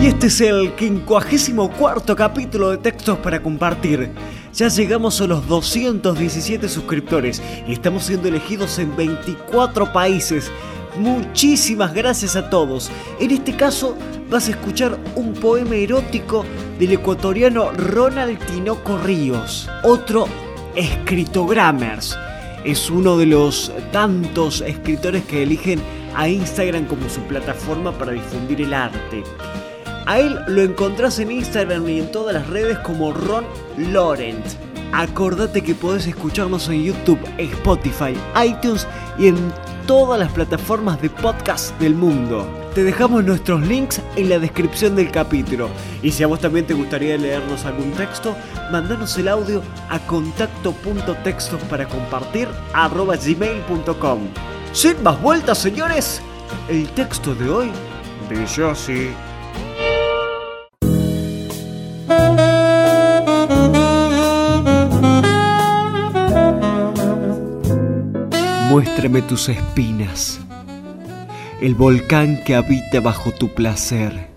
Y este es el 54 capítulo de Textos para Compartir. Ya llegamos a los 217 suscriptores y estamos siendo elegidos en 24 países. Muchísimas gracias a todos. En este caso vas a escuchar un poema erótico del ecuatoriano Ronald Tinoco Ríos, otro escritogrammers. Es uno de los tantos escritores que eligen a Instagram como su plataforma para difundir el arte. A él lo encontrás en Instagram y en todas las redes como Ron Laurent. Acordate que podés escucharnos en YouTube, Spotify, iTunes y en todas las plataformas de podcast del mundo. Te dejamos nuestros links en la descripción del capítulo. Y si a vos también te gustaría leernos algún texto, mandanos el audio a contacto.textos para compartir gmail.com. Sin más vueltas, señores, el texto de hoy de así. Muéstrame tus espinas, el volcán que habita bajo tu placer.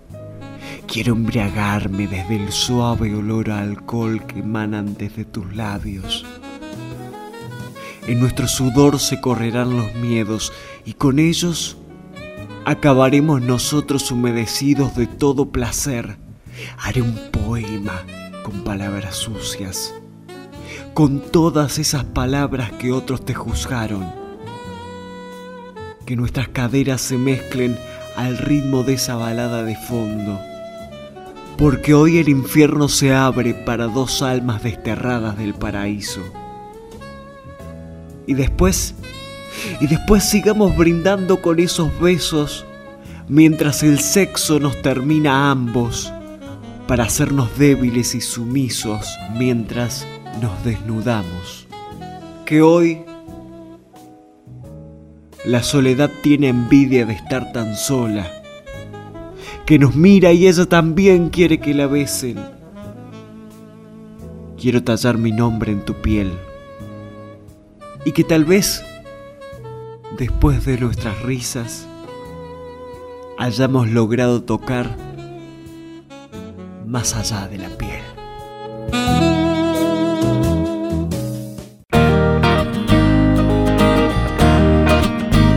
Quiero embriagarme desde el suave olor a alcohol que emanan desde tus labios. En nuestro sudor se correrán los miedos y con ellos acabaremos nosotros humedecidos de todo placer. Haré un poema con palabras sucias, con todas esas palabras que otros te juzgaron que nuestras caderas se mezclen al ritmo de esa balada de fondo. Porque hoy el infierno se abre para dos almas desterradas del paraíso. Y después, y después sigamos brindando con esos besos mientras el sexo nos termina a ambos para hacernos débiles y sumisos mientras nos desnudamos. Que hoy la soledad tiene envidia de estar tan sola, que nos mira y ella también quiere que la besen. Quiero tallar mi nombre en tu piel y que tal vez, después de nuestras risas, hayamos logrado tocar más allá de la piel.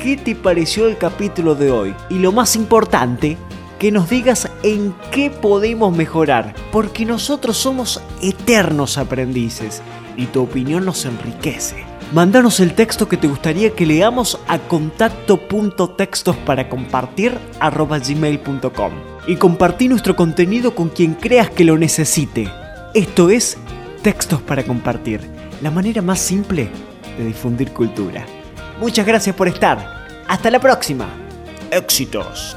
qué te pareció el capítulo de hoy. Y lo más importante, que nos digas en qué podemos mejorar, porque nosotros somos eternos aprendices y tu opinión nos enriquece. Mándanos el texto que te gustaría que leamos a contacto.textos para compartir gmail.com y compartí nuestro contenido con quien creas que lo necesite. Esto es Textos para Compartir, la manera más simple de difundir cultura. Muchas gracias por estar. Hasta la próxima. Éxitos.